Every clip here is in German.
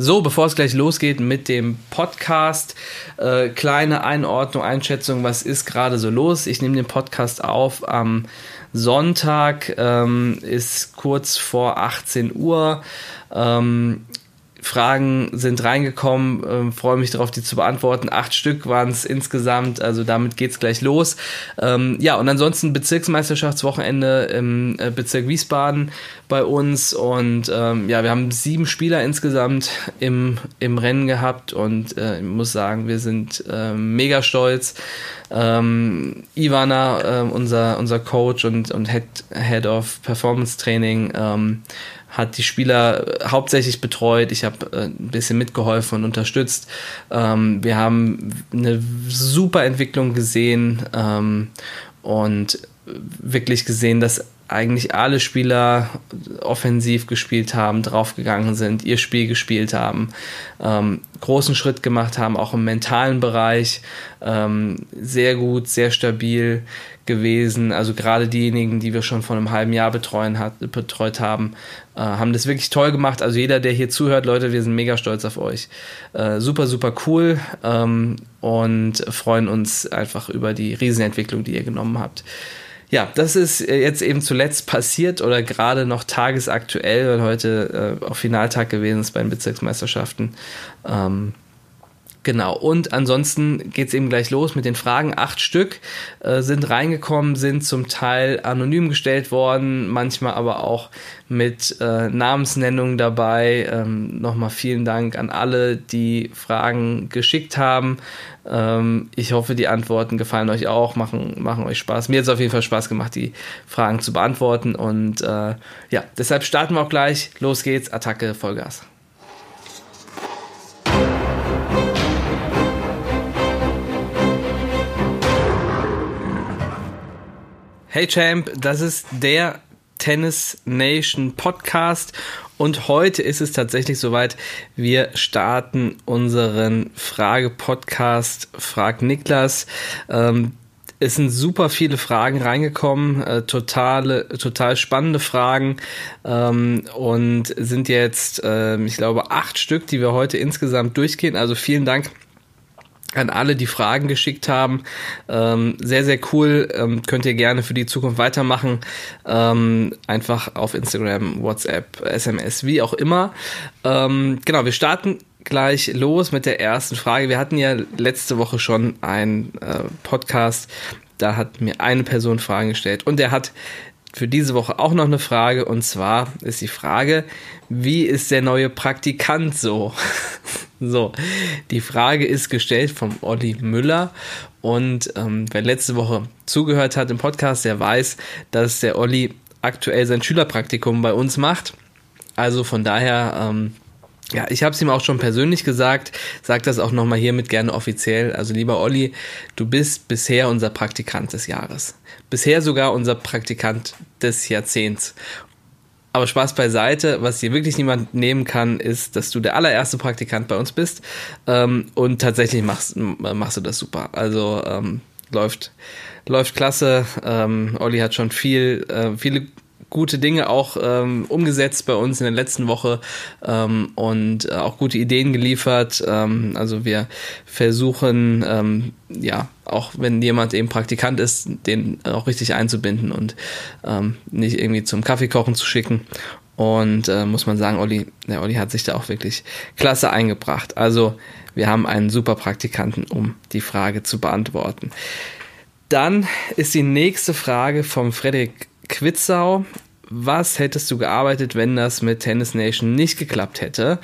So, bevor es gleich losgeht mit dem Podcast, äh, kleine Einordnung, Einschätzung, was ist gerade so los? Ich nehme den Podcast auf am Sonntag, ähm, ist kurz vor 18 Uhr. Ähm, Fragen sind reingekommen, äh, freue mich darauf, die zu beantworten. Acht Stück waren es insgesamt, also damit geht es gleich los. Ähm, ja, und ansonsten Bezirksmeisterschaftswochenende im äh, Bezirk Wiesbaden bei uns und ähm, ja, wir haben sieben Spieler insgesamt im, im Rennen gehabt und äh, ich muss sagen, wir sind äh, mega stolz. Ähm, Ivana, äh, unser, unser Coach und, und Head, Head of Performance Training, ähm, hat die Spieler hauptsächlich betreut. Ich habe äh, ein bisschen mitgeholfen und unterstützt. Ähm, wir haben eine super Entwicklung gesehen ähm, und wirklich gesehen, dass eigentlich alle Spieler offensiv gespielt haben, draufgegangen sind, ihr Spiel gespielt haben, ähm, großen Schritt gemacht haben, auch im mentalen Bereich, ähm, sehr gut, sehr stabil gewesen. Also gerade diejenigen, die wir schon vor einem halben Jahr betreuen hat, betreut haben, äh, haben das wirklich toll gemacht. Also jeder, der hier zuhört, Leute, wir sind mega stolz auf euch. Äh, super, super cool ähm, und freuen uns einfach über die Riesenentwicklung, die ihr genommen habt. Ja, das ist jetzt eben zuletzt passiert oder gerade noch tagesaktuell, weil heute äh, auch Finaltag gewesen ist bei den Bezirksmeisterschaften. Ähm, Genau, und ansonsten geht es eben gleich los mit den Fragen. Acht Stück äh, sind reingekommen, sind zum Teil anonym gestellt worden, manchmal aber auch mit äh, Namensnennung dabei. Ähm, Nochmal vielen Dank an alle, die Fragen geschickt haben. Ähm, ich hoffe, die Antworten gefallen euch auch, machen, machen euch Spaß. Mir hat es auf jeden Fall Spaß gemacht, die Fragen zu beantworten. Und äh, ja, deshalb starten wir auch gleich. Los geht's, Attacke, Vollgas. Hey Champ, das ist der Tennis Nation Podcast und heute ist es tatsächlich soweit. Wir starten unseren Frage-Podcast Frag Niklas. Ähm, es sind super viele Fragen reingekommen, äh, totale, total spannende Fragen ähm, und sind jetzt, äh, ich glaube, acht Stück, die wir heute insgesamt durchgehen. Also vielen Dank an alle, die Fragen geschickt haben. Ähm, sehr, sehr cool. Ähm, könnt ihr gerne für die Zukunft weitermachen. Ähm, einfach auf Instagram, WhatsApp, SMS, wie auch immer. Ähm, genau, wir starten gleich los mit der ersten Frage. Wir hatten ja letzte Woche schon einen äh, Podcast. Da hat mir eine Person Fragen gestellt und der hat für diese Woche auch noch eine Frage und zwar ist die Frage, wie ist der neue Praktikant so? so, die Frage ist gestellt vom Olli Müller und ähm, wer letzte Woche zugehört hat im Podcast, der weiß, dass der Olli aktuell sein Schülerpraktikum bei uns macht. Also von daher ähm, ja, ich habe es ihm auch schon persönlich gesagt, sag das auch nochmal hiermit gerne offiziell. Also lieber Olli, du bist bisher unser Praktikant des Jahres. Bisher sogar unser Praktikant des Jahrzehnts. Aber Spaß beiseite, was dir wirklich niemand nehmen kann, ist, dass du der allererste Praktikant bei uns bist. Ähm, und tatsächlich machst, machst du das super. Also ähm, läuft, läuft klasse. Ähm, Olli hat schon viel, äh, viele gute Dinge auch ähm, umgesetzt bei uns in der letzten Woche ähm, und äh, auch gute Ideen geliefert. Ähm, also wir versuchen, ähm, ja, auch wenn jemand eben Praktikant ist, den auch richtig einzubinden und ähm, nicht irgendwie zum Kaffeekochen zu schicken. Und äh, muss man sagen, Olli, der Olli hat sich da auch wirklich klasse eingebracht. Also wir haben einen super Praktikanten, um die Frage zu beantworten. Dann ist die nächste Frage vom Frederik Quitzau. Was hättest du gearbeitet, wenn das mit Tennis Nation nicht geklappt hätte?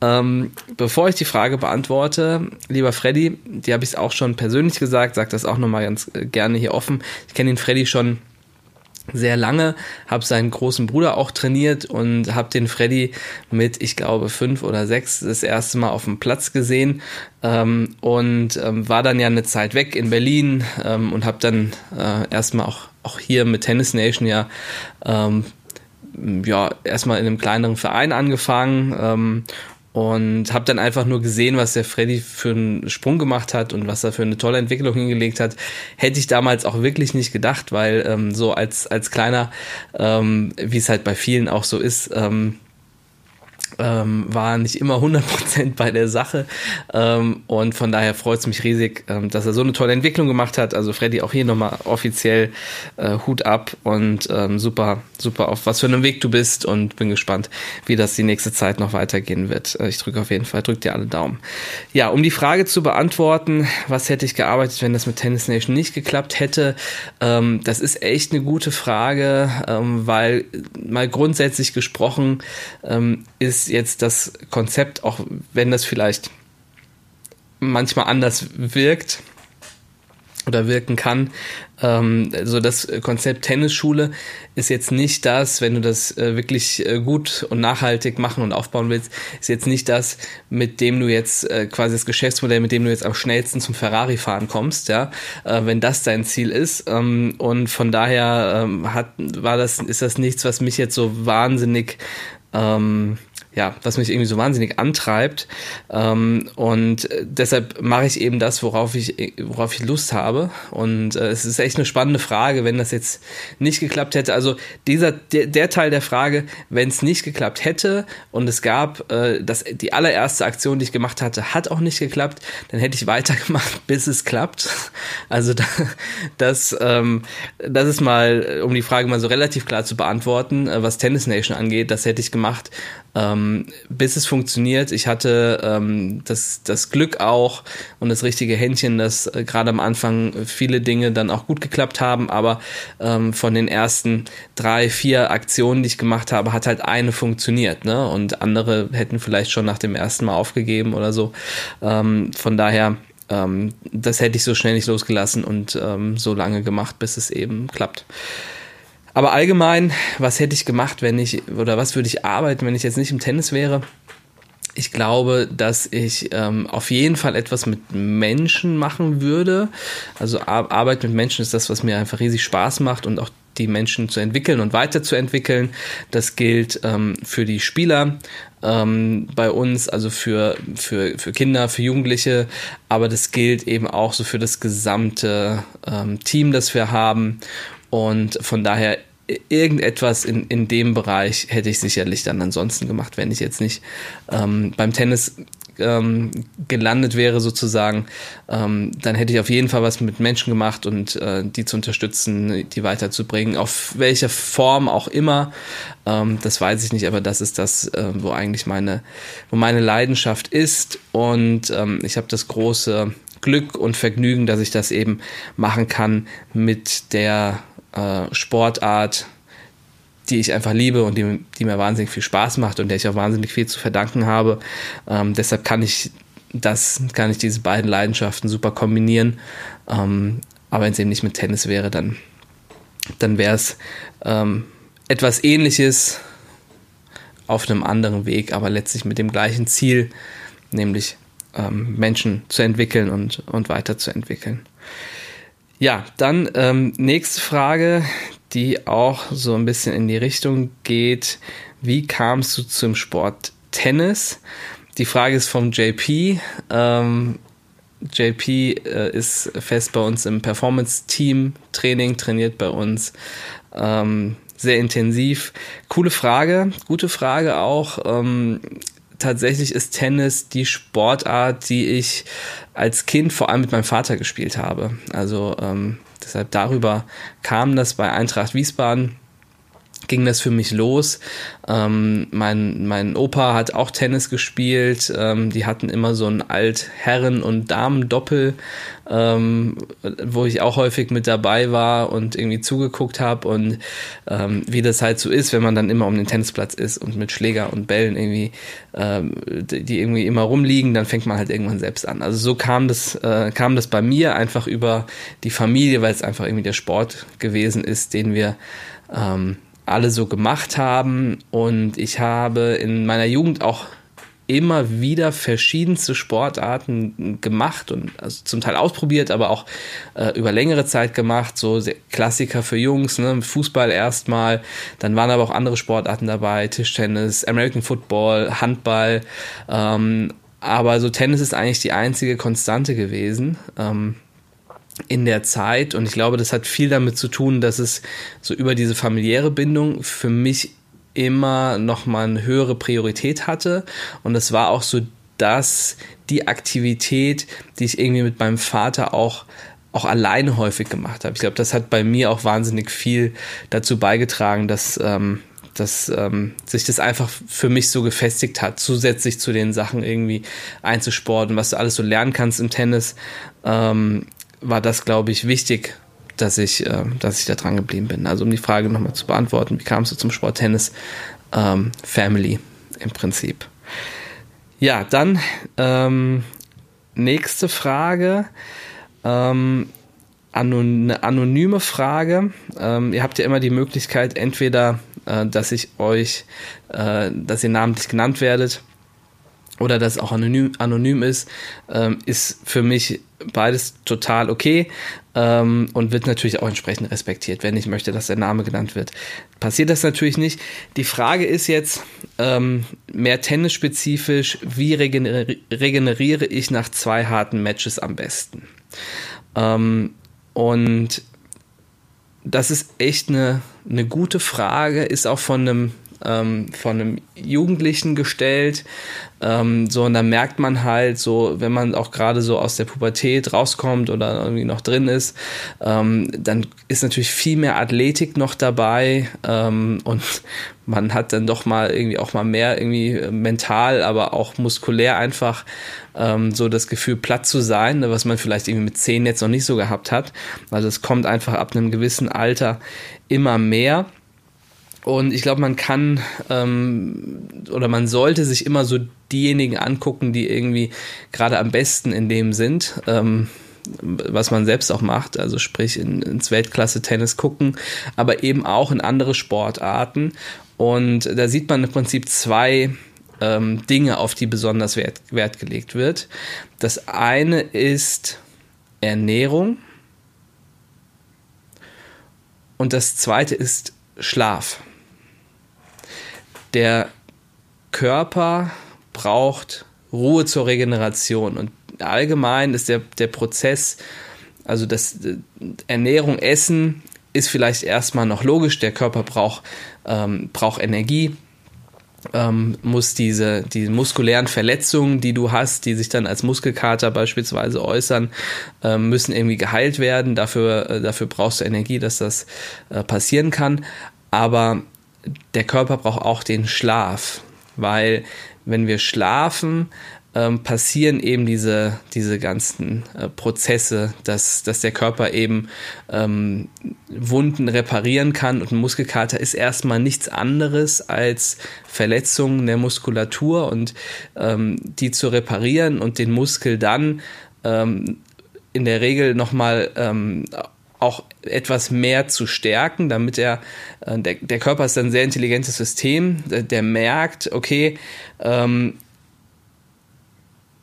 Ähm, bevor ich die Frage beantworte, lieber Freddy, die habe ich auch schon persönlich gesagt, sag das auch nochmal ganz äh, gerne hier offen. Ich kenne den Freddy schon sehr lange, habe seinen großen Bruder auch trainiert und habe den Freddy mit, ich glaube, fünf oder sechs das erste Mal auf dem Platz gesehen ähm, und ähm, war dann ja eine Zeit weg in Berlin ähm, und habe dann äh, erstmal auch, auch hier mit Tennis Nation ja ähm, ja erstmal in einem kleineren Verein angefangen ähm, und habe dann einfach nur gesehen, was der Freddy für einen Sprung gemacht hat und was er für eine tolle Entwicklung hingelegt hat. Hätte ich damals auch wirklich nicht gedacht, weil ähm, so als, als kleiner, ähm, wie es halt bei vielen auch so ist, ähm, ähm, war nicht immer 100% bei der Sache ähm, und von daher freut es mich riesig, ähm, dass er so eine tolle Entwicklung gemacht hat. Also Freddy auch hier nochmal offiziell äh, Hut ab und ähm, super, super auf was für einem Weg du bist und bin gespannt, wie das die nächste Zeit noch weitergehen wird. Äh, ich drücke auf jeden Fall, drücke dir alle Daumen. Ja, um die Frage zu beantworten, was hätte ich gearbeitet, wenn das mit Tennis Nation nicht geklappt hätte, ähm, das ist echt eine gute Frage, ähm, weil mal grundsätzlich gesprochen ähm, ist jetzt das Konzept, auch wenn das vielleicht manchmal anders wirkt oder wirken kann. Ähm, so das Konzept Tennisschule ist jetzt nicht das, wenn du das äh, wirklich äh, gut und nachhaltig machen und aufbauen willst, ist jetzt nicht das, mit dem du jetzt äh, quasi das Geschäftsmodell, mit dem du jetzt am schnellsten zum Ferrari fahren kommst, ja, äh, wenn das dein Ziel ist. Ähm, und von daher ähm, hat, war das, ist das nichts, was mich jetzt so wahnsinnig ähm, ja, was mich irgendwie so wahnsinnig antreibt. Ähm, und deshalb mache ich eben das, worauf ich, worauf ich Lust habe. Und äh, es ist echt eine spannende Frage, wenn das jetzt nicht geklappt hätte. Also dieser, der, der Teil der Frage, wenn es nicht geklappt hätte und es gab, äh, das, die allererste Aktion, die ich gemacht hatte, hat auch nicht geklappt, dann hätte ich weitergemacht, bis es klappt. Also da, das, ähm, das ist mal, um die Frage mal so relativ klar zu beantworten, äh, was Tennis Nation angeht, das hätte ich gemacht, ähm, bis es funktioniert. Ich hatte ähm, das, das Glück auch und das richtige Händchen, dass äh, gerade am Anfang viele Dinge dann auch gut geklappt haben, aber ähm, von den ersten drei, vier Aktionen, die ich gemacht habe, hat halt eine funktioniert, ne? Und andere hätten vielleicht schon nach dem ersten Mal aufgegeben oder so. Ähm, von daher, ähm, das hätte ich so schnell nicht losgelassen und ähm, so lange gemacht, bis es eben klappt. Aber allgemein, was hätte ich gemacht, wenn ich, oder was würde ich arbeiten, wenn ich jetzt nicht im Tennis wäre? Ich glaube, dass ich ähm, auf jeden Fall etwas mit Menschen machen würde. Also Arbeit mit Menschen ist das, was mir einfach riesig Spaß macht und auch die Menschen zu entwickeln und weiterzuentwickeln. Das gilt ähm, für die Spieler ähm, bei uns, also für, für, für Kinder, für Jugendliche, aber das gilt eben auch so für das gesamte ähm, Team, das wir haben. Und von daher irgendetwas in, in dem Bereich hätte ich sicherlich dann ansonsten gemacht, wenn ich jetzt nicht ähm, beim Tennis ähm, gelandet wäre sozusagen, ähm, dann hätte ich auf jeden Fall was mit Menschen gemacht und äh, die zu unterstützen, die weiterzubringen, auf welcher Form auch immer. Ähm, das weiß ich nicht, aber das ist das, äh, wo eigentlich meine, wo meine Leidenschaft ist und ähm, ich habe das große Glück und Vergnügen, dass ich das eben machen kann mit der äh, Sportart, die ich einfach liebe und die, die, mir wahnsinnig viel Spaß macht und der ich auch wahnsinnig viel zu verdanken habe. Ähm, deshalb kann ich das, kann ich diese beiden Leidenschaften super kombinieren. Ähm, aber wenn es eben nicht mit Tennis wäre, dann, dann wäre es ähm, etwas ähnliches auf einem anderen Weg, aber letztlich mit dem gleichen Ziel, nämlich ähm, Menschen zu entwickeln und, und weiterzuentwickeln. Ja, dann ähm, nächste Frage, die auch so ein bisschen in die Richtung geht. Wie kamst du zum Sport Tennis? Die Frage ist vom JP. Ähm, JP äh, ist fest bei uns im Performance-Team-Training, trainiert bei uns ähm, sehr intensiv. Coole Frage, gute Frage auch. Ähm, tatsächlich ist Tennis die Sportart, die ich als Kind vor allem mit meinem Vater gespielt habe. Also ähm, deshalb darüber kam das bei Eintracht Wiesbaden ging das für mich los. Ähm, mein, mein Opa hat auch Tennis gespielt. Ähm, die hatten immer so ein Altherren- und Damen-Doppel, ähm, wo ich auch häufig mit dabei war und irgendwie zugeguckt habe. Und ähm, wie das halt so ist, wenn man dann immer um den Tennisplatz ist und mit Schläger und Bällen irgendwie, ähm, die irgendwie immer rumliegen, dann fängt man halt irgendwann selbst an. Also so kam das, äh, kam das bei mir einfach über die Familie, weil es einfach irgendwie der Sport gewesen ist, den wir ähm, alle so gemacht haben. Und ich habe in meiner Jugend auch immer wieder verschiedenste Sportarten gemacht und also zum Teil ausprobiert, aber auch äh, über längere Zeit gemacht. So Klassiker für Jungs, ne? Fußball erstmal, dann waren aber auch andere Sportarten dabei, Tischtennis, American Football, Handball. Ähm, aber so Tennis ist eigentlich die einzige Konstante gewesen. Ähm, in der Zeit. Und ich glaube, das hat viel damit zu tun, dass es so über diese familiäre Bindung für mich immer noch mal eine höhere Priorität hatte. Und es war auch so das die Aktivität, die ich irgendwie mit meinem Vater auch auch alleine häufig gemacht habe. Ich glaube, das hat bei mir auch wahnsinnig viel dazu beigetragen, dass ähm, dass ähm, sich das einfach für mich so gefestigt hat, zusätzlich zu den Sachen irgendwie einzusporten, was du alles so lernen kannst im Tennis, ähm, war das, glaube ich, wichtig, dass ich, äh, dass ich da dran geblieben bin. Also um die Frage nochmal zu beantworten, wie kamst du zum Sport Tennis? Ähm, Family im Prinzip. Ja, dann ähm, nächste Frage. Ähm, eine anonyme Frage. Ähm, ihr habt ja immer die Möglichkeit, entweder äh, dass ich euch, äh, dass ihr namentlich genannt werdet oder dass es auch anonym, anonym ist, ähm, ist für mich beides total okay ähm, und wird natürlich auch entsprechend respektiert, wenn ich möchte, dass der Name genannt wird. Passiert das natürlich nicht. Die Frage ist jetzt ähm, mehr tennisspezifisch, wie regeneri regeneriere ich nach zwei harten Matches am besten? Ähm, und das ist echt eine, eine gute Frage, ist auch von einem, ähm, von einem Jugendlichen gestellt. Ähm, so, und da merkt man halt so, wenn man auch gerade so aus der Pubertät rauskommt oder irgendwie noch drin ist, ähm, dann ist natürlich viel mehr Athletik noch dabei ähm, und man hat dann doch mal irgendwie auch mal mehr irgendwie mental, aber auch muskulär einfach ähm, so das Gefühl, platt zu sein, ne, was man vielleicht irgendwie mit zehn jetzt noch nicht so gehabt hat. Also es kommt einfach ab einem gewissen Alter immer mehr. Und ich glaube, man kann ähm, oder man sollte sich immer so diejenigen angucken, die irgendwie gerade am besten in dem sind. Ähm, was man selbst auch macht, also sprich in, ins Weltklasse-Tennis gucken, aber eben auch in andere Sportarten. Und da sieht man im Prinzip zwei ähm, Dinge, auf die besonders Wert, Wert gelegt wird. Das eine ist Ernährung und das zweite ist Schlaf der Körper braucht Ruhe zur Regeneration und allgemein ist der, der Prozess, also das Ernährung, Essen ist vielleicht erstmal noch logisch, der Körper braucht, ähm, braucht Energie, ähm, muss diese die muskulären Verletzungen, die du hast, die sich dann als Muskelkater beispielsweise äußern, äh, müssen irgendwie geheilt werden. Dafür, äh, dafür brauchst du Energie, dass das äh, passieren kann. Aber der Körper braucht auch den Schlaf, weil wenn wir schlafen, ähm, passieren eben diese, diese ganzen äh, Prozesse, dass, dass der Körper eben ähm, Wunden reparieren kann und ein Muskelkater ist erstmal nichts anderes als Verletzungen der Muskulatur und ähm, die zu reparieren und den Muskel dann ähm, in der Regel nochmal ähm, auch etwas mehr zu stärken, damit er, äh, der, der Körper ist ein sehr intelligentes System, der, der merkt, okay, ähm,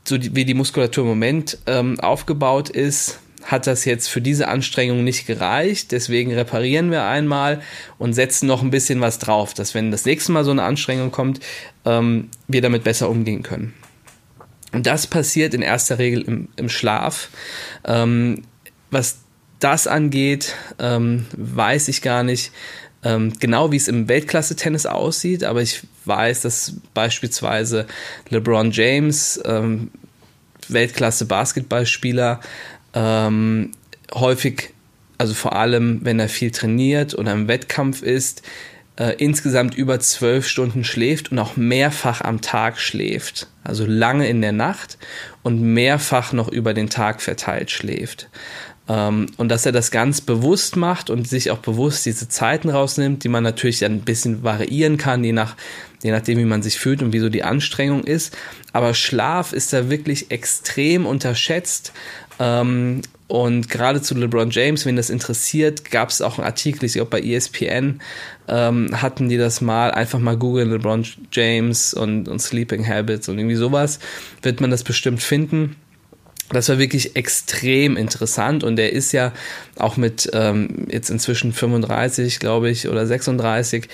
so die, wie die Muskulatur im Moment ähm, aufgebaut ist, hat das jetzt für diese Anstrengung nicht gereicht. Deswegen reparieren wir einmal und setzen noch ein bisschen was drauf, dass wenn das nächste Mal so eine Anstrengung kommt, ähm, wir damit besser umgehen können. Und das passiert in erster Regel im, im Schlaf. Ähm, was das angeht, ähm, weiß ich gar nicht ähm, genau, wie es im Weltklasse-Tennis aussieht, aber ich weiß, dass beispielsweise LeBron James, ähm, Weltklasse-Basketballspieler, ähm, häufig, also vor allem, wenn er viel trainiert oder im Wettkampf ist, äh, insgesamt über zwölf Stunden schläft und auch mehrfach am Tag schläft. Also lange in der Nacht und mehrfach noch über den Tag verteilt schläft. Ähm, und dass er das ganz bewusst macht und sich auch bewusst diese Zeiten rausnimmt, die man natürlich ein bisschen variieren kann, je, nach, je nachdem, wie man sich fühlt und wie so die Anstrengung ist. Aber Schlaf ist da wirklich extrem unterschätzt. Ähm, und gerade zu LeBron James, wenn das interessiert, gab es auch einen Artikel, ich glaube bei ESPN ähm, hatten die das mal, einfach mal googeln, LeBron James und, und Sleeping Habits und irgendwie sowas, wird man das bestimmt finden. Das war wirklich extrem interessant und er ist ja auch mit ähm, jetzt inzwischen 35, glaube ich, oder 36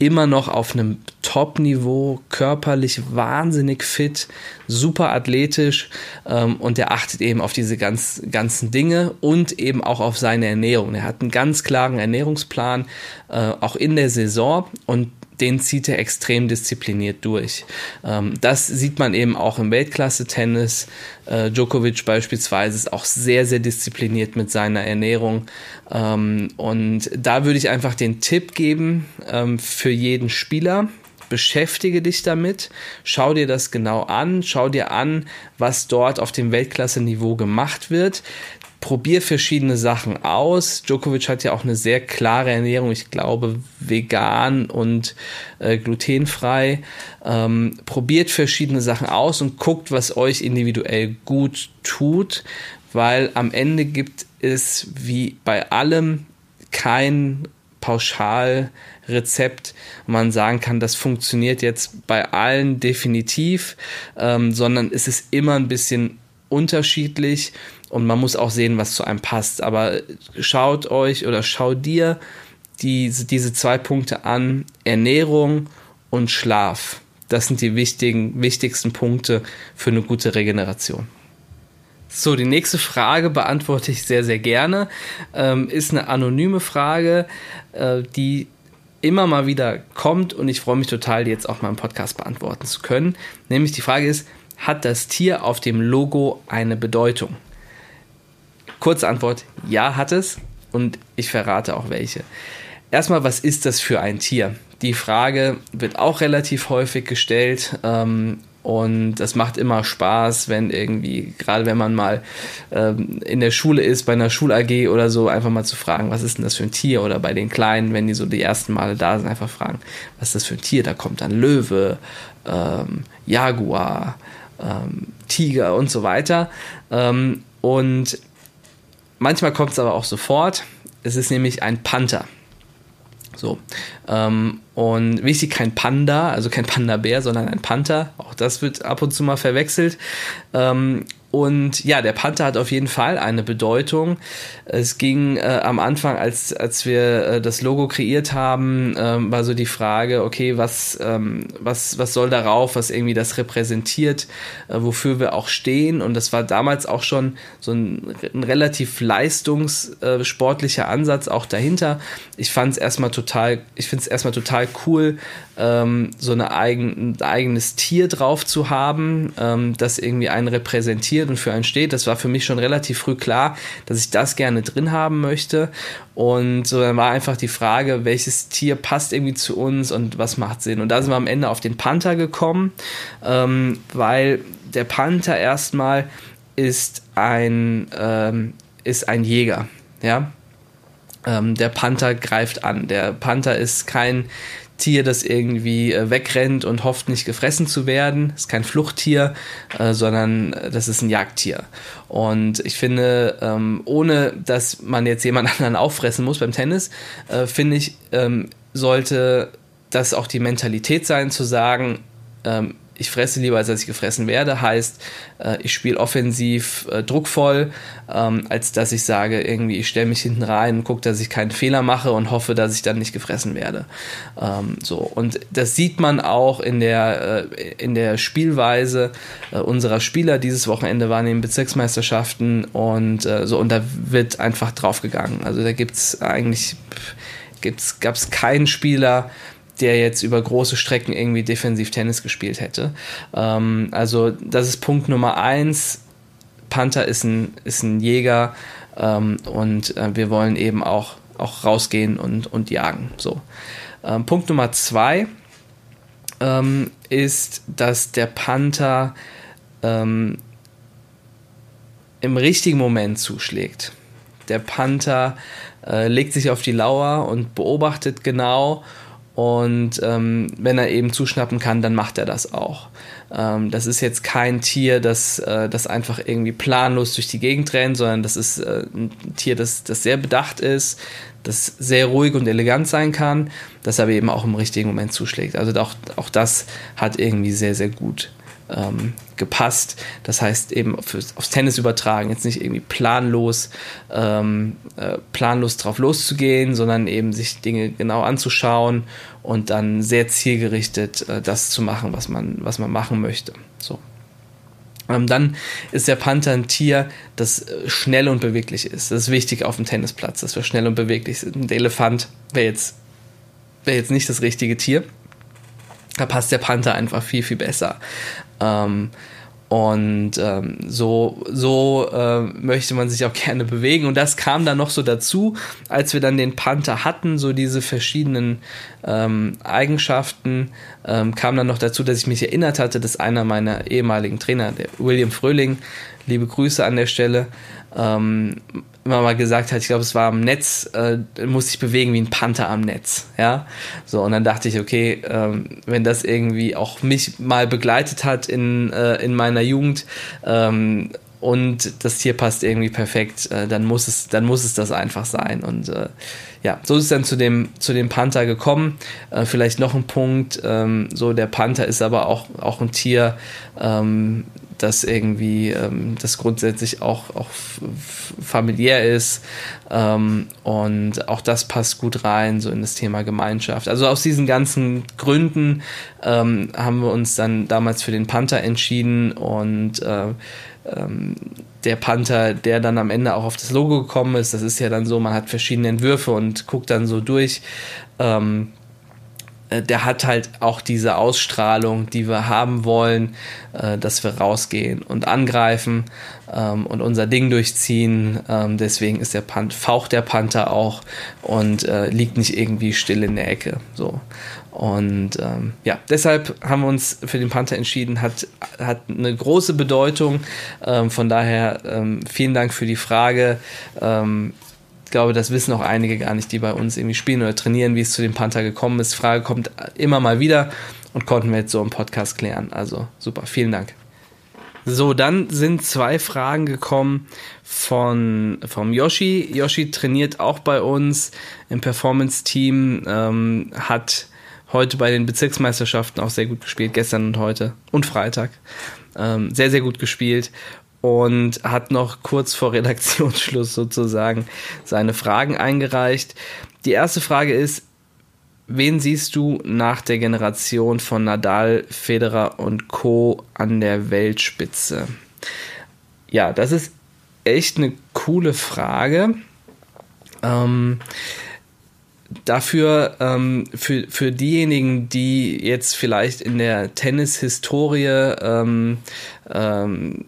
immer noch auf einem Top-Niveau, körperlich wahnsinnig fit, super athletisch ähm, und er achtet eben auf diese ganz, ganzen Dinge und eben auch auf seine Ernährung. Er hat einen ganz klaren Ernährungsplan, äh, auch in der Saison und den zieht er extrem diszipliniert durch. Ähm, das sieht man eben auch im Weltklasse-Tennis. Äh, Djokovic beispielsweise ist auch sehr, sehr diszipliniert mit seiner Ernährung. Ähm, und da würde ich einfach den Tipp geben ähm, für jeden Spieler, beschäftige dich damit, schau dir das genau an, schau dir an, was dort auf dem Weltklasse-Niveau gemacht wird probier verschiedene Sachen aus. Djokovic hat ja auch eine sehr klare Ernährung, ich glaube vegan und äh, glutenfrei. Ähm, probiert verschiedene Sachen aus und guckt, was euch individuell gut tut, weil am Ende gibt es wie bei allem kein Pauschalrezept, man sagen kann, das funktioniert jetzt bei allen definitiv, ähm, sondern es ist immer ein bisschen unterschiedlich und man muss auch sehen, was zu einem passt. Aber schaut euch oder schau dir diese, diese zwei Punkte an, Ernährung und Schlaf. Das sind die wichtigen, wichtigsten Punkte für eine gute Regeneration. So, die nächste Frage beantworte ich sehr, sehr gerne. Ähm, ist eine anonyme Frage, äh, die immer mal wieder kommt und ich freue mich total, die jetzt auch mal im Podcast beantworten zu können. Nämlich die Frage ist, hat das Tier auf dem Logo eine Bedeutung? Kurze Antwort, ja hat es und ich verrate auch welche. Erstmal, was ist das für ein Tier? Die Frage wird auch relativ häufig gestellt ähm, und das macht immer Spaß, wenn irgendwie, gerade wenn man mal ähm, in der Schule ist, bei einer Schul-AG oder so, einfach mal zu fragen, was ist denn das für ein Tier? Oder bei den Kleinen, wenn die so die ersten Male da sind, einfach fragen, was ist das für ein Tier? Da kommt dann Löwe, ähm, Jaguar, ähm, Tiger und so weiter. Ähm, und manchmal kommt es aber auch sofort. Es ist nämlich ein Panther. So. Ähm, und wichtig, kein Panda, also kein Panda-Bär, sondern ein Panther. Auch das wird ab und zu mal verwechselt. Ähm, und ja, der Panther hat auf jeden Fall eine Bedeutung. Es ging äh, am Anfang, als, als wir äh, das Logo kreiert haben, ähm, war so die Frage, okay, was, ähm, was, was soll darauf, was irgendwie das repräsentiert, äh, wofür wir auch stehen. Und das war damals auch schon so ein, ein relativ leistungssportlicher Ansatz auch dahinter. Ich fand es erstmal total, ich finde es erstmal total cool, ähm, so eine eigen, ein eigenes Tier drauf zu haben, ähm, das irgendwie einen repräsentiert und für einen steht. Das war für mich schon relativ früh klar, dass ich das gerne drin haben möchte. Und so dann war einfach die Frage, welches Tier passt irgendwie zu uns und was macht Sinn. Und da sind wir am Ende auf den Panther gekommen, ähm, weil der Panther erstmal ist ein, ähm, ist ein Jäger. Ja, ähm, der Panther greift an. Der Panther ist kein Tier, das irgendwie äh, wegrennt und hofft, nicht gefressen zu werden. Ist kein Fluchttier, äh, sondern äh, das ist ein Jagdtier. Und ich finde, ähm, ohne dass man jetzt jemand anderen auffressen muss beim Tennis, finde ich, ähm, sollte das auch die Mentalität sein, zu sagen, ähm, ich fresse lieber, als dass ich gefressen werde, heißt, äh, ich spiele offensiv äh, druckvoll, ähm, als dass ich sage, irgendwie, ich stelle mich hinten rein und gucke, dass ich keinen Fehler mache und hoffe, dass ich dann nicht gefressen werde. Ähm, so. Und das sieht man auch in der, äh, in der Spielweise äh, unserer Spieler. Dieses Wochenende waren eben Bezirksmeisterschaften und äh, so, und da wird einfach draufgegangen. Also da gibt es eigentlich gab es keinen Spieler, der jetzt über große Strecken irgendwie defensiv Tennis gespielt hätte. Ähm, also das ist Punkt Nummer eins. Panther ist ein, ist ein Jäger ähm, und äh, wir wollen eben auch, auch rausgehen und, und jagen. So. Ähm, Punkt Nummer zwei ähm, ist, dass der Panther ähm, im richtigen Moment zuschlägt. Der Panther äh, legt sich auf die Lauer und beobachtet genau und ähm, wenn er eben zuschnappen kann, dann macht er das auch. Ähm, das ist jetzt kein Tier, das, äh, das einfach irgendwie planlos durch die Gegend rennt, sondern das ist äh, ein Tier, das, das sehr bedacht ist, das sehr ruhig und elegant sein kann, das aber eben auch im richtigen Moment zuschlägt. Also auch, auch das hat irgendwie sehr, sehr gut ähm, gepasst. Das heißt eben fürs, aufs Tennis übertragen, jetzt nicht irgendwie planlos, ähm, äh, planlos drauf loszugehen, sondern eben sich Dinge genau anzuschauen und dann sehr zielgerichtet äh, das zu machen, was man, was man machen möchte. So. Ähm, dann ist der Panther ein Tier, das äh, schnell und beweglich ist. Das ist wichtig auf dem Tennisplatz, dass wir schnell und beweglich sind. Der Elefant wäre jetzt, wär jetzt nicht das richtige Tier. da passt der Panther einfach viel, viel besser. Ähm, und ähm, so, so äh, möchte man sich auch gerne bewegen. Und das kam dann noch so dazu, als wir dann den Panther hatten, so diese verschiedenen ähm, Eigenschaften, ähm, kam dann noch dazu, dass ich mich erinnert hatte, dass einer meiner ehemaligen Trainer, der William Fröhling, liebe Grüße an der Stelle, ähm, immer mal gesagt hat, ich glaube, es war am Netz, äh, muss sich bewegen wie ein Panther am Netz, ja. So, und dann dachte ich, okay, ähm, wenn das irgendwie auch mich mal begleitet hat in, äh, in meiner Jugend ähm, und das Tier passt irgendwie perfekt, äh, dann muss es, dann muss es das einfach sein. Und äh, ja, so ist es dann zu dem, zu dem Panther gekommen. Äh, vielleicht noch ein Punkt, ähm, so der Panther ist aber auch, auch ein Tier, ähm, dass irgendwie ähm, das grundsätzlich auch, auch familiär ist ähm, und auch das passt gut rein, so in das Thema Gemeinschaft. Also aus diesen ganzen Gründen ähm, haben wir uns dann damals für den Panther entschieden und äh, ähm, der Panther, der dann am Ende auch auf das Logo gekommen ist, das ist ja dann so, man hat verschiedene Entwürfe und guckt dann so durch. Ähm, äh, der hat halt auch diese Ausstrahlung, die wir haben wollen, äh, dass wir rausgehen und angreifen ähm, und unser Ding durchziehen. Ähm, deswegen ist der Pan faucht der Panther auch und äh, liegt nicht irgendwie still in der Ecke. So. Und ähm, ja, deshalb haben wir uns für den Panther entschieden, hat, hat eine große Bedeutung. Ähm, von daher ähm, vielen Dank für die Frage. Ich glaube, das wissen auch einige gar nicht, die bei uns irgendwie spielen oder trainieren, wie es zu dem Panther gekommen ist. Frage kommt immer mal wieder und konnten wir jetzt so im Podcast klären. Also super, vielen Dank. So, dann sind zwei Fragen gekommen von vom Yoshi. Yoshi trainiert auch bei uns im Performance-Team, ähm, hat heute bei den Bezirksmeisterschaften auch sehr gut gespielt, gestern und heute und Freitag. Ähm, sehr, sehr gut gespielt und hat noch kurz vor Redaktionsschluss sozusagen seine Fragen eingereicht. Die erste Frage ist, wen siehst du nach der Generation von Nadal, Federer und Co. an der Weltspitze? Ja, das ist echt eine coole Frage. Ähm, dafür ähm, für, für diejenigen, die jetzt vielleicht in der Tennis-Historie ähm, ähm,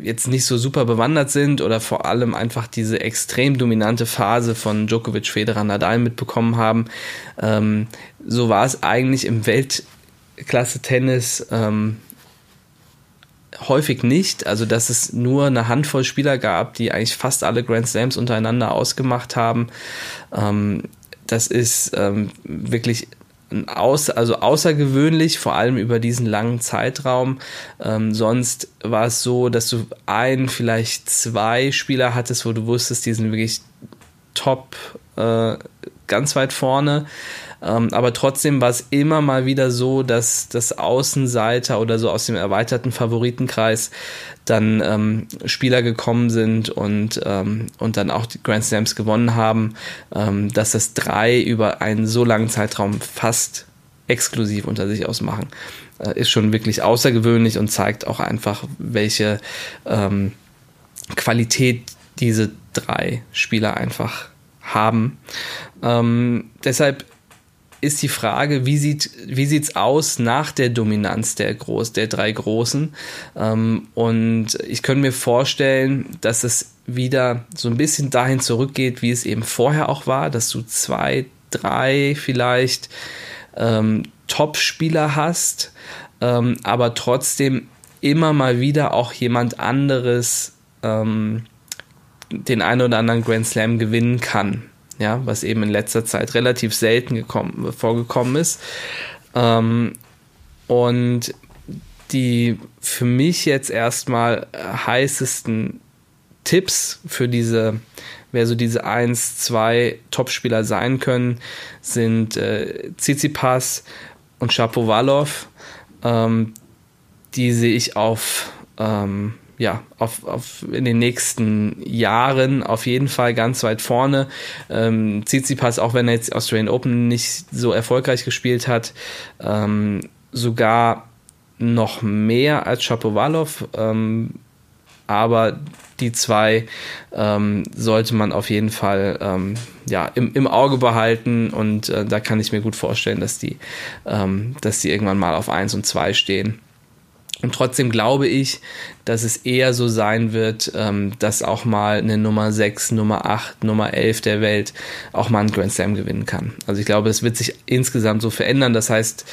jetzt nicht so super bewandert sind oder vor allem einfach diese extrem dominante Phase von Djokovic, Federer, Nadal mitbekommen haben, ähm, so war es eigentlich im Weltklasse-Tennis ähm, häufig nicht. Also, dass es nur eine Handvoll Spieler gab, die eigentlich fast alle Grand Slams untereinander ausgemacht haben. Ähm, das ist ähm, wirklich aus, also außergewöhnlich, vor allem über diesen langen Zeitraum. Ähm, sonst war es so, dass du ein, vielleicht zwei Spieler hattest, wo du wusstest, die sind wirklich top, äh, ganz weit vorne. Ähm, aber trotzdem war es immer mal wieder so, dass das Außenseiter oder so aus dem erweiterten Favoritenkreis dann ähm, Spieler gekommen sind und, ähm, und dann auch die Grand Slams gewonnen haben, ähm, dass das drei über einen so langen Zeitraum fast exklusiv unter sich ausmachen, äh, ist schon wirklich außergewöhnlich und zeigt auch einfach, welche ähm, Qualität diese drei Spieler einfach haben. Ähm, deshalb ist die Frage, wie sieht wie sieht's aus nach der Dominanz der Groß der drei Großen? Ähm, und ich könnte mir vorstellen, dass es wieder so ein bisschen dahin zurückgeht, wie es eben vorher auch war, dass du zwei, drei vielleicht ähm, Top-Spieler hast, ähm, aber trotzdem immer mal wieder auch jemand anderes ähm, den einen oder anderen Grand Slam gewinnen kann ja, was eben in letzter Zeit relativ selten gekommen, vorgekommen ist. Ähm, und die für mich jetzt erstmal heißesten Tipps für diese, wer so diese 1, 2 Topspieler sein können, sind äh, Tsitsipas und Shapovalov. Ähm, die sehe ich auf ähm, ja, auf, auf in den nächsten Jahren auf jeden Fall ganz weit vorne. Ähm, Tsitsipas, auch wenn er jetzt Australian Open nicht so erfolgreich gespielt hat, ähm, sogar noch mehr als Shapovalov. Ähm, aber die zwei ähm, sollte man auf jeden Fall ähm, ja, im, im Auge behalten und äh, da kann ich mir gut vorstellen, dass die, ähm, dass die irgendwann mal auf 1 und 2 stehen. Und trotzdem glaube ich, dass es eher so sein wird, ähm, dass auch mal eine Nummer 6, Nummer 8, Nummer 11 der Welt auch mal einen Grand Slam gewinnen kann. Also ich glaube, es wird sich insgesamt so verändern. Das heißt,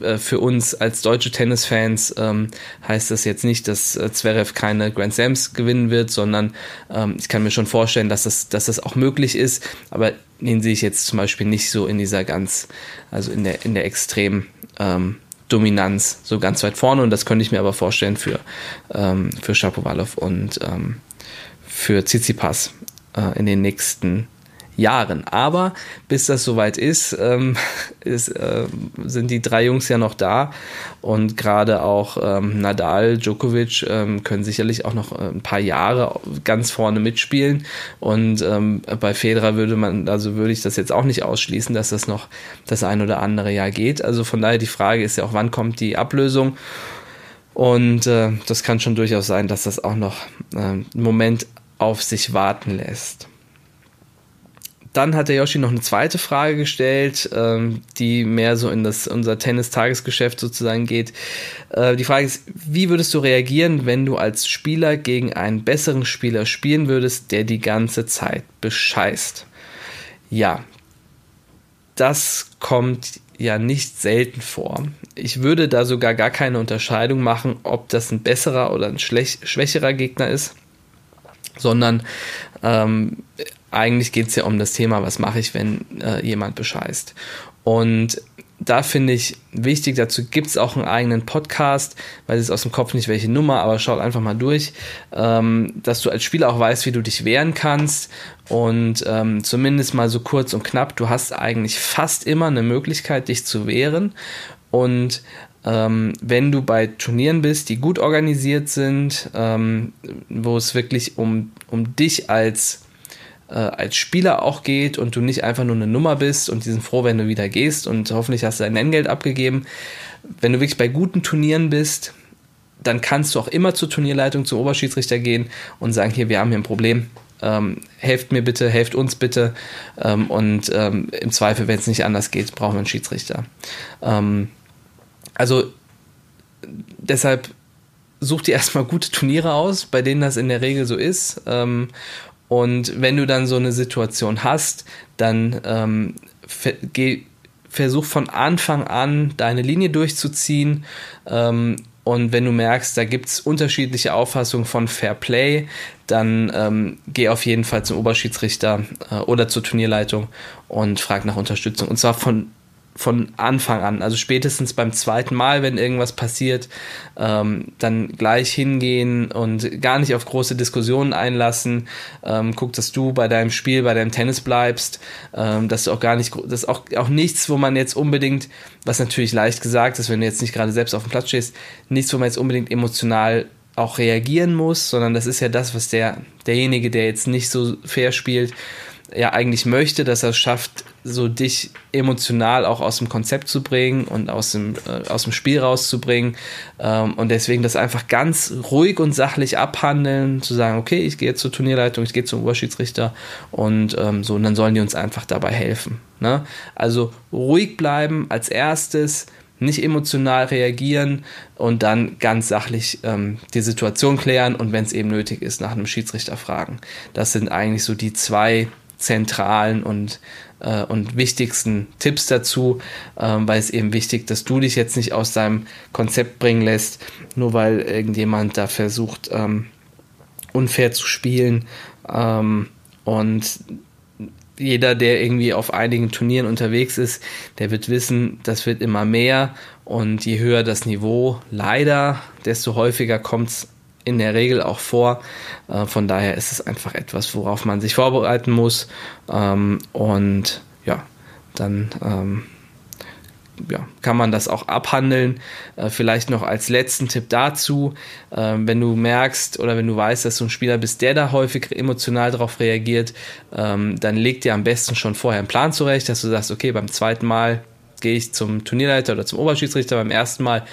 äh, für uns als deutsche Tennisfans ähm, heißt das jetzt nicht, dass äh, Zverev keine Grand Slams gewinnen wird, sondern ähm, ich kann mir schon vorstellen, dass das, dass das auch möglich ist. Aber den sehe ich jetzt zum Beispiel nicht so in dieser ganz, also in der, in der extrem ähm, Dominanz so ganz weit vorne und das könnte ich mir aber vorstellen für, ähm, für Shapovalov und ähm, für Tsitsipas äh, in den nächsten Jahren. Aber bis das soweit ist, ähm, ist äh, sind die drei Jungs ja noch da und gerade auch ähm, Nadal, Djokovic ähm, können sicherlich auch noch äh, ein paar Jahre ganz vorne mitspielen und ähm, bei Federer würde man, also würde ich das jetzt auch nicht ausschließen, dass das noch das ein oder andere Jahr geht. Also von daher die Frage ist ja auch, wann kommt die Ablösung? Und äh, das kann schon durchaus sein, dass das auch noch äh, einen Moment auf sich warten lässt. Dann hat der Yoshi noch eine zweite Frage gestellt, ähm, die mehr so in das, unser Tennis-Tagesgeschäft sozusagen geht. Äh, die Frage ist, wie würdest du reagieren, wenn du als Spieler gegen einen besseren Spieler spielen würdest, der die ganze Zeit bescheißt? Ja, das kommt ja nicht selten vor. Ich würde da sogar gar keine Unterscheidung machen, ob das ein besserer oder ein schwächerer Gegner ist, sondern ähm, eigentlich geht es ja um das Thema, was mache ich, wenn äh, jemand bescheißt. Und da finde ich wichtig, dazu gibt es auch einen eigenen Podcast, weil es aus dem Kopf nicht welche Nummer, aber schaut einfach mal durch, ähm, dass du als Spieler auch weißt, wie du dich wehren kannst und ähm, zumindest mal so kurz und knapp, du hast eigentlich fast immer eine Möglichkeit, dich zu wehren und ähm, wenn du bei Turnieren bist, die gut organisiert sind, ähm, wo es wirklich um, um dich als äh, als Spieler auch geht und du nicht einfach nur eine Nummer bist und die sind froh, wenn du wieder gehst und hoffentlich hast du dein Nenngeld abgegeben. Wenn du wirklich bei guten Turnieren bist, dann kannst du auch immer zur Turnierleitung, zum Oberschiedsrichter gehen und sagen, hier, wir haben hier ein Problem. Ähm, helft mir bitte, helft uns bitte. Ähm, und ähm, im Zweifel, wenn es nicht anders geht, brauchen wir einen Schiedsrichter. Ähm, also deshalb such dir erstmal gute Turniere aus, bei denen das in der Regel so ist. Ähm, und wenn du dann so eine Situation hast, dann ähm, geh, versuch von Anfang an deine Linie durchzuziehen. Ähm, und wenn du merkst, da gibt es unterschiedliche Auffassungen von Fair Play, dann ähm, geh auf jeden Fall zum Oberschiedsrichter äh, oder zur Turnierleitung und frag nach Unterstützung. Und zwar von von Anfang an, also spätestens beim zweiten Mal, wenn irgendwas passiert, ähm, dann gleich hingehen und gar nicht auf große Diskussionen einlassen. Ähm, guck, dass du bei deinem Spiel, bei deinem Tennis bleibst, ähm, dass du auch gar nicht, das ist auch, auch nichts, wo man jetzt unbedingt, was natürlich leicht gesagt ist, wenn du jetzt nicht gerade selbst auf dem Platz stehst, nichts, wo man jetzt unbedingt emotional auch reagieren muss, sondern das ist ja das, was der, derjenige, der jetzt nicht so fair spielt, ja eigentlich möchte, dass er es schafft, so dich emotional auch aus dem Konzept zu bringen und aus dem, äh, aus dem Spiel rauszubringen. Ähm, und deswegen das einfach ganz ruhig und sachlich abhandeln, zu sagen, okay, ich gehe jetzt zur Turnierleitung, ich gehe zum Oberschiedsrichter und ähm, so, und dann sollen die uns einfach dabei helfen. Ne? Also ruhig bleiben als erstes, nicht emotional reagieren und dann ganz sachlich ähm, die Situation klären und wenn es eben nötig ist, nach einem Schiedsrichter fragen. Das sind eigentlich so die zwei zentralen und, äh, und wichtigsten Tipps dazu, ähm, weil es eben wichtig, dass du dich jetzt nicht aus deinem Konzept bringen lässt, nur weil irgendjemand da versucht, ähm, unfair zu spielen. Ähm, und jeder, der irgendwie auf einigen Turnieren unterwegs ist, der wird wissen, das wird immer mehr und je höher das Niveau leider, desto häufiger kommt es in der Regel auch vor. Äh, von daher ist es einfach etwas, worauf man sich vorbereiten muss. Ähm, und ja, dann ähm, ja, kann man das auch abhandeln. Äh, vielleicht noch als letzten Tipp dazu, äh, wenn du merkst oder wenn du weißt, dass du ein Spieler bist, der da häufig emotional darauf reagiert, ähm, dann leg dir am besten schon vorher einen Plan zurecht, dass du sagst, okay, beim zweiten Mal gehe ich zum Turnierleiter oder zum Oberschiedsrichter, beim ersten Mal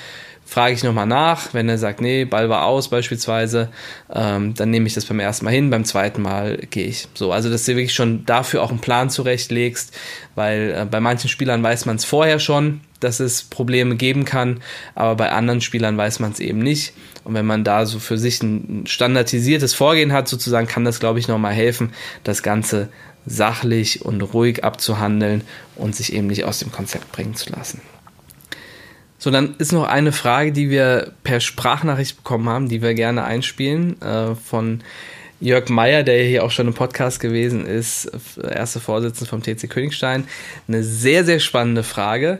frage ich nochmal nach. Wenn er sagt, nee, Ball war aus beispielsweise, ähm, dann nehme ich das beim ersten Mal hin, beim zweiten Mal gehe ich. So, also dass du wirklich schon dafür auch einen Plan zurechtlegst, weil äh, bei manchen Spielern weiß man es vorher schon, dass es Probleme geben kann, aber bei anderen Spielern weiß man es eben nicht. Und wenn man da so für sich ein standardisiertes Vorgehen hat, sozusagen, kann das, glaube ich, nochmal helfen, das Ganze sachlich und ruhig abzuhandeln und sich eben nicht aus dem Konzept bringen zu lassen. So, dann ist noch eine Frage, die wir per Sprachnachricht bekommen haben, die wir gerne einspielen, äh, von Jörg Meyer, der hier auch schon im Podcast gewesen ist, erster Vorsitzender vom TC Königstein. Eine sehr, sehr spannende Frage.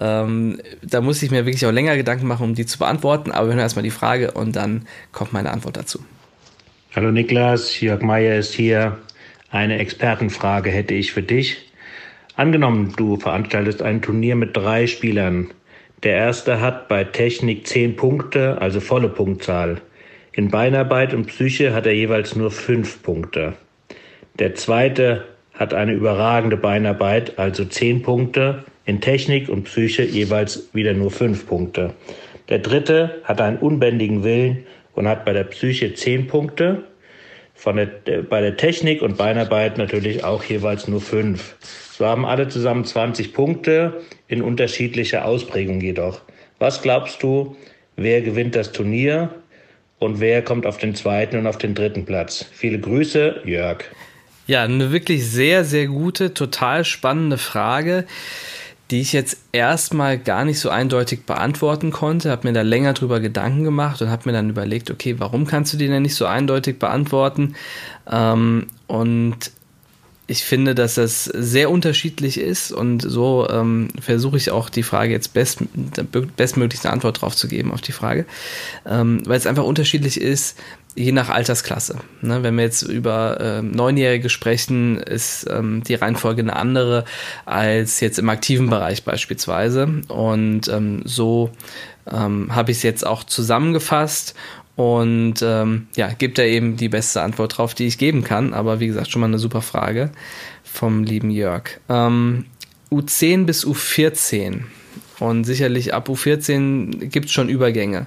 Ähm, da muss ich mir wirklich auch länger Gedanken machen, um die zu beantworten, aber wir hören erstmal die Frage und dann kommt meine Antwort dazu. Hallo Niklas, Jörg Meyer ist hier. Eine Expertenfrage hätte ich für dich. Angenommen, du veranstaltest ein Turnier mit drei Spielern der erste hat bei Technik zehn Punkte, also volle Punktzahl. In Beinarbeit und Psyche hat er jeweils nur fünf Punkte. Der zweite hat eine überragende Beinarbeit, also zehn Punkte. In Technik und Psyche jeweils wieder nur fünf Punkte. Der dritte hat einen unbändigen Willen und hat bei der Psyche zehn Punkte. Von der, bei der Technik und Beinarbeit natürlich auch jeweils nur fünf. So haben alle zusammen 20 Punkte in unterschiedlicher Ausprägung jedoch. Was glaubst du, wer gewinnt das Turnier und wer kommt auf den zweiten und auf den dritten Platz? Viele Grüße, Jörg. Ja, eine wirklich sehr, sehr gute, total spannende Frage, die ich jetzt erstmal gar nicht so eindeutig beantworten konnte. Habe mir da länger drüber Gedanken gemacht und habe mir dann überlegt, okay, warum kannst du die denn nicht so eindeutig beantworten? Ähm, und ich finde, dass das sehr unterschiedlich ist und so ähm, versuche ich auch die Frage jetzt best, bestmöglichst eine Antwort drauf zu geben auf die Frage, ähm, weil es einfach unterschiedlich ist, je nach Altersklasse. Ne, wenn wir jetzt über ähm, Neunjährige sprechen, ist ähm, die Reihenfolge eine andere als jetzt im aktiven Bereich beispielsweise und ähm, so ähm, habe ich es jetzt auch zusammengefasst und ähm, ja, gibt er eben die beste Antwort drauf, die ich geben kann. Aber wie gesagt, schon mal eine super Frage vom lieben Jörg. Ähm, U10 bis U14. Und sicherlich ab U14 gibt es schon Übergänge.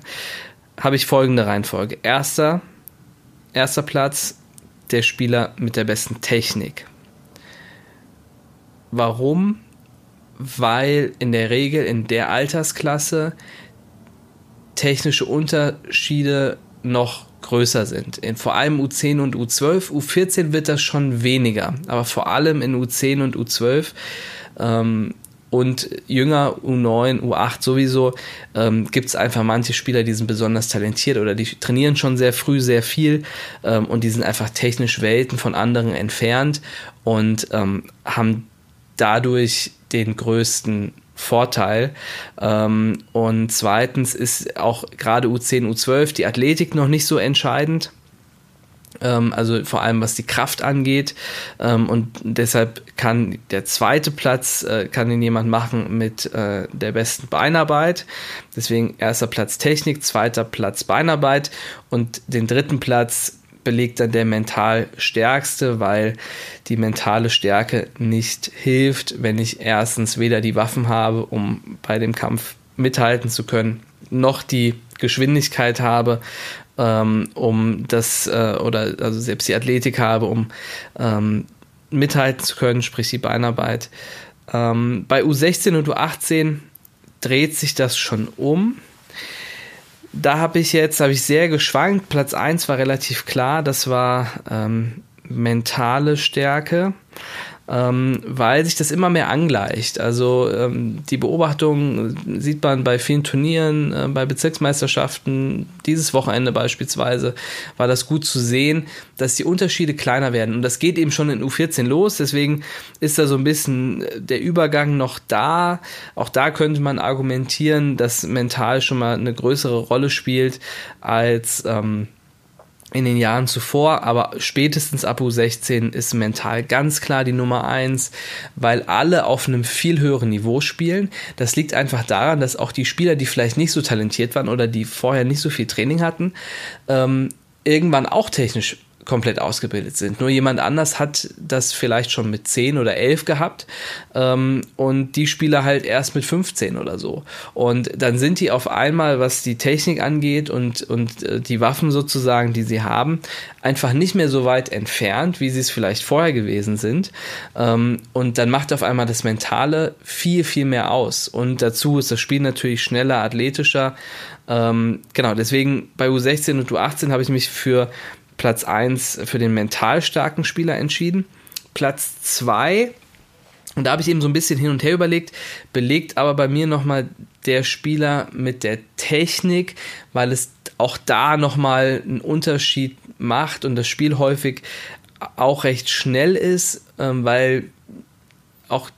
Habe ich folgende Reihenfolge. Erster, erster Platz, der Spieler mit der besten Technik. Warum? Weil in der Regel in der Altersklasse technische Unterschiede noch größer sind. In vor allem U10 und U12. U14 wird das schon weniger, aber vor allem in U10 und U12 ähm, und jünger U9, U8 sowieso ähm, gibt es einfach manche Spieler, die sind besonders talentiert oder die trainieren schon sehr früh sehr viel ähm, und die sind einfach technisch Welten von anderen entfernt und ähm, haben dadurch den größten Vorteil. Ähm, und zweitens ist auch gerade U10, U12 die Athletik noch nicht so entscheidend also vor allem was die Kraft angeht. Ähm, und deshalb kann der zweite Platz, äh, kann den jemand machen mit äh, der besten Beinarbeit. Deswegen erster Platz Technik, zweiter Platz Beinarbeit und den dritten Platz belegt dann der mental stärkste, weil die mentale Stärke nicht hilft, wenn ich erstens weder die Waffen habe, um bei dem Kampf mithalten zu können, noch die Geschwindigkeit habe, ähm, um das, äh, oder also selbst die Athletik habe, um ähm, mithalten zu können, sprich die Beinarbeit. Ähm, bei U16 und U18 dreht sich das schon um da habe ich jetzt, habe ich sehr geschwankt. Platz 1 war relativ klar, das war ähm, mentale Stärke ähm, weil sich das immer mehr angleicht. Also ähm, die Beobachtung sieht man bei vielen Turnieren, äh, bei Bezirksmeisterschaften, dieses Wochenende beispielsweise, war das gut zu sehen, dass die Unterschiede kleiner werden. Und das geht eben schon in U14 los, deswegen ist da so ein bisschen der Übergang noch da. Auch da könnte man argumentieren, dass mental schon mal eine größere Rolle spielt als ähm, in den Jahren zuvor, aber spätestens ab U16 ist mental ganz klar die Nummer eins, weil alle auf einem viel höheren Niveau spielen. Das liegt einfach daran, dass auch die Spieler, die vielleicht nicht so talentiert waren oder die vorher nicht so viel Training hatten, ähm, irgendwann auch technisch komplett ausgebildet sind. Nur jemand anders hat das vielleicht schon mit 10 oder 11 gehabt ähm, und die Spieler halt erst mit 15 oder so. Und dann sind die auf einmal, was die Technik angeht und, und äh, die Waffen sozusagen, die sie haben, einfach nicht mehr so weit entfernt, wie sie es vielleicht vorher gewesen sind. Ähm, und dann macht auf einmal das Mentale viel, viel mehr aus. Und dazu ist das Spiel natürlich schneller, athletischer. Ähm, genau, deswegen bei U16 und U18 habe ich mich für Platz 1 für den mental starken Spieler entschieden. Platz 2, und da habe ich eben so ein bisschen hin und her überlegt, belegt aber bei mir nochmal der Spieler mit der Technik, weil es auch da nochmal einen Unterschied macht und das Spiel häufig auch recht schnell ist, ähm, weil auch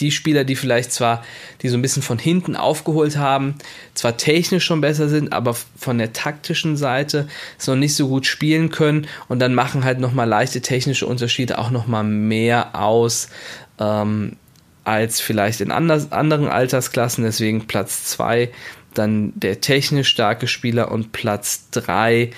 die Spieler, die vielleicht zwar, die so ein bisschen von hinten aufgeholt haben, zwar technisch schon besser sind, aber von der taktischen Seite es noch nicht so gut spielen können und dann machen halt nochmal leichte technische Unterschiede auch nochmal mehr aus ähm, als vielleicht in anders, anderen Altersklassen. Deswegen Platz 2 dann der technisch starke Spieler und Platz 3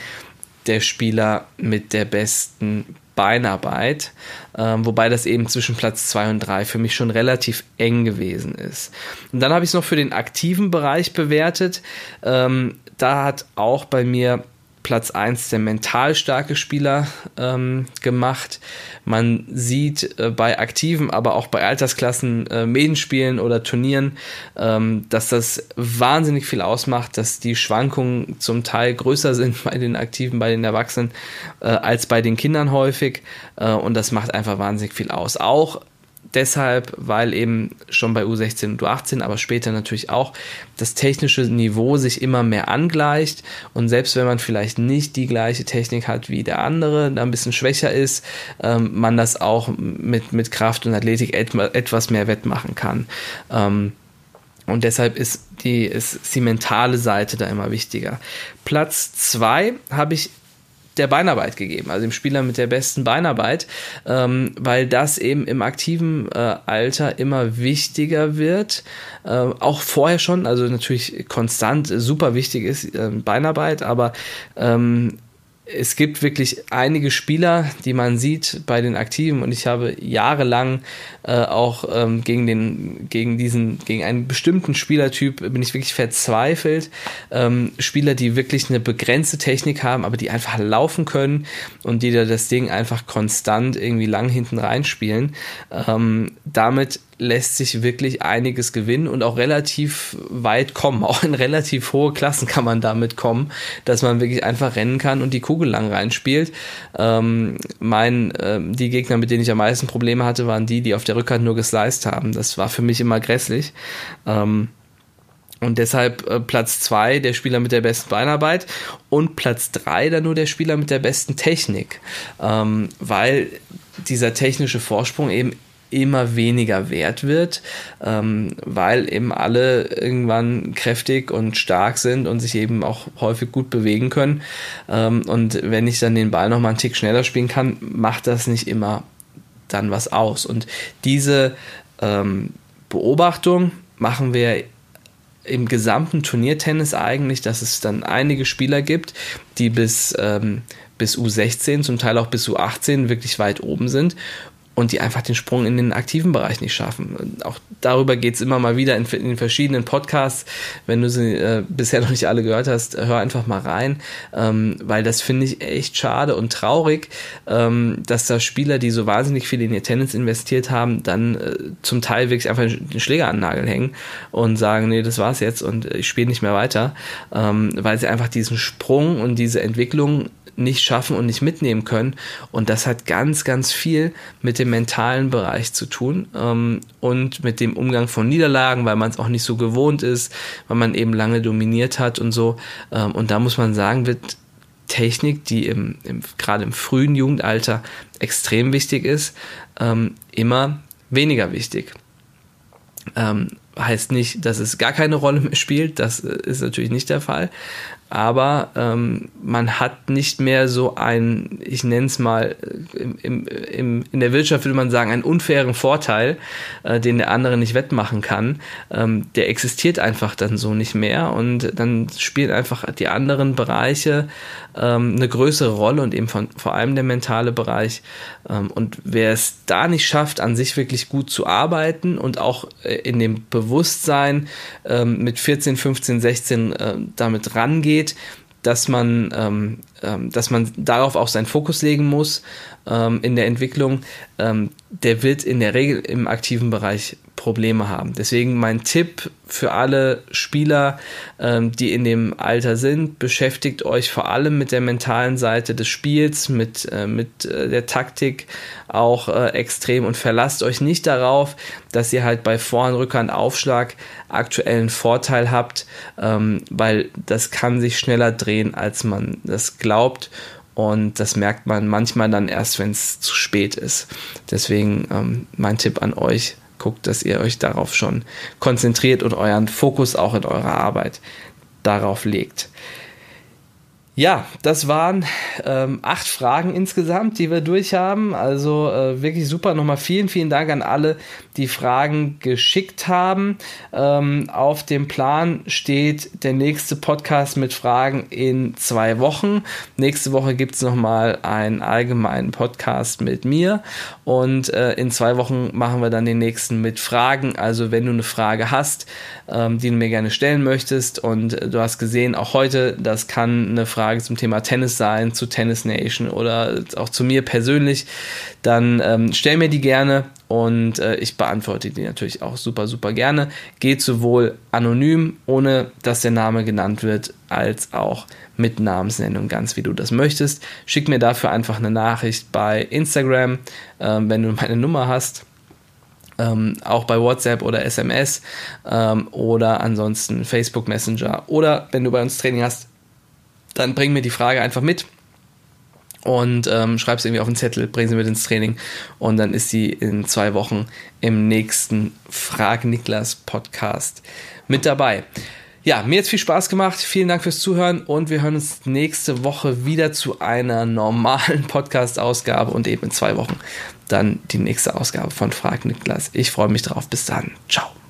der Spieler mit der besten Beinarbeit, ähm, wobei das eben zwischen Platz 2 und 3 für mich schon relativ eng gewesen ist. Und dann habe ich es noch für den aktiven Bereich bewertet. Ähm, da hat auch bei mir Platz 1 der mental starke Spieler ähm, gemacht. Man sieht äh, bei aktiven, aber auch bei Altersklassen, äh, Medenspielen oder Turnieren, ähm, dass das wahnsinnig viel ausmacht, dass die Schwankungen zum Teil größer sind bei den Aktiven, bei den Erwachsenen, äh, als bei den Kindern häufig. Äh, und das macht einfach wahnsinnig viel aus. Auch deshalb, weil eben schon bei U16 und U18, aber später natürlich auch, das technische Niveau sich immer mehr angleicht und selbst wenn man vielleicht nicht die gleiche Technik hat wie der andere, da ein bisschen schwächer ist, ähm, man das auch mit, mit Kraft und Athletik etwas mehr wettmachen kann. Ähm, und deshalb ist die, ist die mentale Seite da immer wichtiger. Platz 2 habe ich der Beinarbeit gegeben, also dem Spieler mit der besten Beinarbeit, ähm, weil das eben im aktiven äh, Alter immer wichtiger wird, äh, auch vorher schon, also natürlich konstant super wichtig ist äh, Beinarbeit, aber ähm, es gibt wirklich einige Spieler, die man sieht bei den Aktiven und ich habe jahrelang äh, auch ähm, gegen den, gegen diesen, gegen einen bestimmten Spielertyp bin ich wirklich verzweifelt. Ähm, Spieler, die wirklich eine begrenzte Technik haben, aber die einfach laufen können und die da das Ding einfach konstant irgendwie lang hinten reinspielen. Ähm, damit lässt sich wirklich einiges gewinnen und auch relativ weit kommen. Auch in relativ hohe Klassen kann man damit kommen, dass man wirklich einfach rennen kann und die Kugel lang reinspielt. Ähm, mein, äh, die Gegner, mit denen ich am meisten Probleme hatte, waren die, die auf der Rückhand nur gesliced haben. Das war für mich immer grässlich. Ähm, und deshalb äh, Platz zwei der Spieler mit der besten Beinarbeit und Platz drei dann nur der Spieler mit der besten Technik. Ähm, weil dieser technische Vorsprung eben immer weniger wert wird, ähm, weil eben alle irgendwann kräftig und stark sind und sich eben auch häufig gut bewegen können. Ähm, und wenn ich dann den Ball noch mal einen Tick schneller spielen kann, macht das nicht immer dann was aus. Und diese ähm, Beobachtung machen wir im gesamten Turniertennis eigentlich, dass es dann einige Spieler gibt, die bis, ähm, bis U16, zum Teil auch bis U18 wirklich weit oben sind und die einfach den Sprung in den aktiven Bereich nicht schaffen. Auch darüber geht es immer mal wieder in, in, verschiedenen Podcasts. Wenn du sie äh, bisher noch nicht alle gehört hast, hör einfach mal rein, ähm, weil das finde ich echt schade und traurig, ähm, dass da Spieler, die so wahnsinnig viel in ihr Tennis investiert haben, dann äh, zum Teil wirklich einfach den Schläger an den Nagel hängen und sagen, nee, das war's jetzt und ich spiele nicht mehr weiter, ähm, weil sie einfach diesen Sprung und diese Entwicklung nicht schaffen und nicht mitnehmen können. Und das hat ganz, ganz viel mit dem mentalen Bereich zu tun ähm, und mit dem Umgang von Niederlagen, weil man es auch nicht so gewohnt ist, weil man eben lange dominiert hat und so. Ähm, und da muss man sagen, wird Technik, die im, im gerade im frühen Jugendalter extrem wichtig ist, ähm, immer weniger wichtig. Ähm, heißt nicht, dass es gar keine Rolle mehr spielt, das äh, ist natürlich nicht der Fall, aber ähm, man hat nicht mehr so ein, ich nenne es mal, im, im, im, in der Wirtschaft würde man sagen, einen unfairen Vorteil, äh, den der andere nicht wettmachen kann. Ähm, der existiert einfach dann so nicht mehr und dann spielen einfach die anderen Bereiche ähm, eine größere Rolle und eben von, vor allem der mentale Bereich. Ähm, und wer es da nicht schafft, an sich wirklich gut zu arbeiten und auch äh, in dem Bewusstsein ähm, mit 14, 15, 16 äh, damit rangeht, dass man, ähm, ähm, dass man darauf auch seinen Fokus legen muss ähm, in der Entwicklung, ähm, der wird in der Regel im aktiven Bereich Probleme haben. Deswegen mein Tipp für alle Spieler, ähm, die in dem Alter sind, beschäftigt euch vor allem mit der mentalen Seite des Spiels, mit, äh, mit äh, der Taktik auch äh, extrem und verlasst euch nicht darauf, dass ihr halt bei Vorhand, Rückhand, Aufschlag aktuellen Vorteil habt, ähm, weil das kann sich schneller drehen, als man das glaubt und das merkt man manchmal dann erst, wenn es zu spät ist. Deswegen ähm, mein Tipp an euch, guckt, dass ihr euch darauf schon konzentriert und euren Fokus auch in eurer Arbeit darauf legt. Ja, das waren ähm, acht Fragen insgesamt, die wir durch haben. Also äh, wirklich super. Nochmal vielen, vielen Dank an alle, die Fragen geschickt haben. Ähm, auf dem Plan steht der nächste Podcast mit Fragen in zwei Wochen. Nächste Woche gibt es nochmal einen allgemeinen Podcast mit mir. Und äh, in zwei Wochen machen wir dann den nächsten mit Fragen. Also wenn du eine Frage hast, ähm, die du mir gerne stellen möchtest und äh, du hast gesehen, auch heute, das kann eine Frage Frage zum Thema Tennis sein, zu Tennis Nation oder auch zu mir persönlich, dann ähm, stell mir die gerne und äh, ich beantworte die natürlich auch super, super gerne. Geht sowohl anonym, ohne dass der Name genannt wird, als auch mit Namensnennung, ganz wie du das möchtest. Schick mir dafür einfach eine Nachricht bei Instagram, äh, wenn du meine Nummer hast. Ähm, auch bei WhatsApp oder SMS ähm, oder ansonsten Facebook Messenger oder wenn du bei uns Training hast, dann bring mir die Frage einfach mit und ähm, schreib sie irgendwie auf den Zettel, bring sie mit ins Training und dann ist sie in zwei Wochen im nächsten Frag Niklas Podcast mit dabei. Ja, mir hat viel Spaß gemacht. Vielen Dank fürs Zuhören und wir hören uns nächste Woche wieder zu einer normalen Podcast-Ausgabe und eben in zwei Wochen dann die nächste Ausgabe von Frag Niklas. Ich freue mich drauf. Bis dann. Ciao.